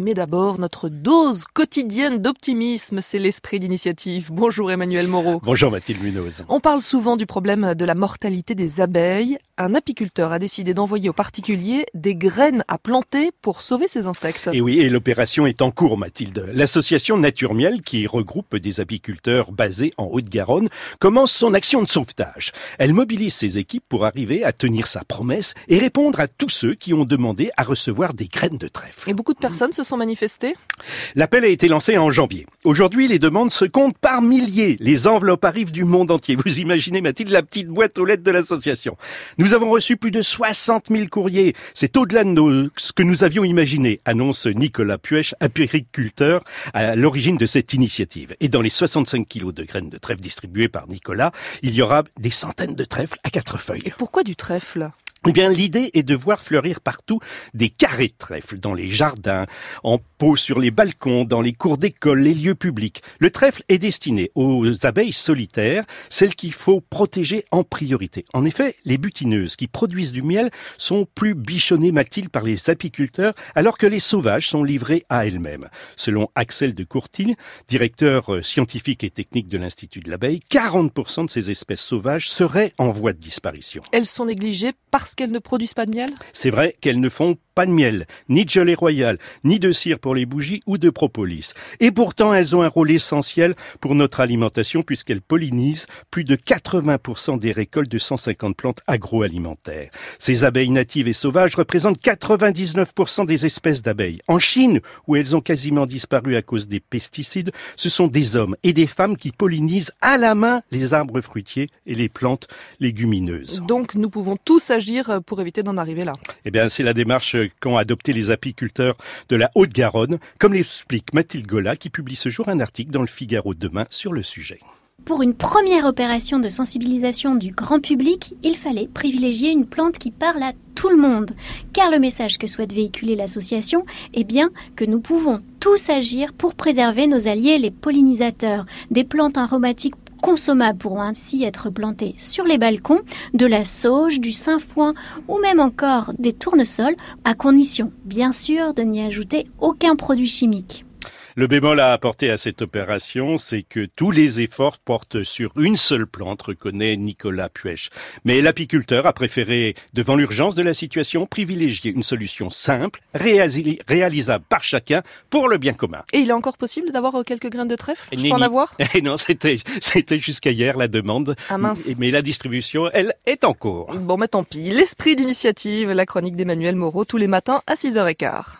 Mais d'abord, notre dose quotidienne d'optimisme, c'est l'esprit d'initiative. Bonjour Emmanuel Moreau. Bonjour Mathilde Munoz. On parle souvent du problème de la mortalité des abeilles. Un apiculteur a décidé d'envoyer aux particuliers des graines à planter pour sauver ces insectes. Et oui, et l'opération est en cours, Mathilde. L'association Nature Miel, qui regroupe des apiculteurs basés en Haute-Garonne, commence son action de sauvetage. Elle mobilise ses équipes pour arriver à tenir sa promesse et répondre à tous ceux qui ont demandé à recevoir des graines de trèfle. Et beaucoup de personnes se sont L'appel a été lancé en janvier. Aujourd'hui, les demandes se comptent par milliers. Les enveloppes arrivent du monde entier. Vous imaginez, Mathilde, la petite boîte aux lettres de l'association. Nous avons reçu plus de 60 000 courriers. C'est au-delà de ce que nous avions imaginé, annonce Nicolas Puech, apériculteur, à l'origine de cette initiative. Et dans les 65 kilos de graines de trèfle distribuées par Nicolas, il y aura des centaines de trèfles à quatre feuilles. Et pourquoi du trèfle? Eh bien, l'idée est de voir fleurir partout des carrés de trèfle, dans les jardins, en pot sur les balcons, dans les cours d'école, les lieux publics. Le trèfle est destiné aux abeilles solitaires, celles qu'il faut protéger en priorité. En effet, les butineuses qui produisent du miel sont plus bichonnées, Mathilde, par les apiculteurs, alors que les sauvages sont livrés à elles-mêmes. Selon Axel de Courtil, directeur euh, scientifique et technique de l'Institut de l'abeille, 40% de ces espèces sauvages seraient en voie de disparition. Elles sont négligées parce qu'elles ne produisent pas de miel? C'est vrai qu'elles ne font pas de miel, ni de gelée royale, ni de cire pour les bougies ou de propolis. Et pourtant, elles ont un rôle essentiel pour notre alimentation puisqu'elles pollinisent plus de 80% des récoltes de 150 plantes agroalimentaires. Ces abeilles natives et sauvages représentent 99% des espèces d'abeilles. En Chine, où elles ont quasiment disparu à cause des pesticides, ce sont des hommes et des femmes qui pollinisent à la main les arbres fruitiers et les plantes légumineuses. Donc nous pouvons tous agir pour éviter d'en arriver là. Eh bien, c'est la démarche qu'ont adopté les apiculteurs de la Haute-Garonne, comme l'explique Mathilde Gola, qui publie ce jour un article dans le Figaro demain sur le sujet. Pour une première opération de sensibilisation du grand public, il fallait privilégier une plante qui parle à tout le monde, car le message que souhaite véhiculer l'association est bien que nous pouvons tous agir pour préserver nos alliés les pollinisateurs, des plantes aromatiques consommables pourront ainsi être plantées sur les balcons, de la sauge, du sainfoin ou même encore des tournesols, à condition bien sûr de n'y ajouter aucun produit chimique. Le bémol à apporter à cette opération, c'est que tous les efforts portent sur une seule plante, reconnaît Nicolas Puech. Mais l'apiculteur a préféré, devant l'urgence de la situation, privilégier une solution simple, réalisable par chacun pour le bien commun. Et il est encore possible d'avoir quelques graines de trèfle Je peux en avoir? Et Non, c'était c'était jusqu'à hier la demande. Ah mince. Mais la distribution, elle, est en cours. Bon, mais tant pis. L'esprit d'initiative, la chronique d'Emmanuel Moreau tous les matins à 6h15.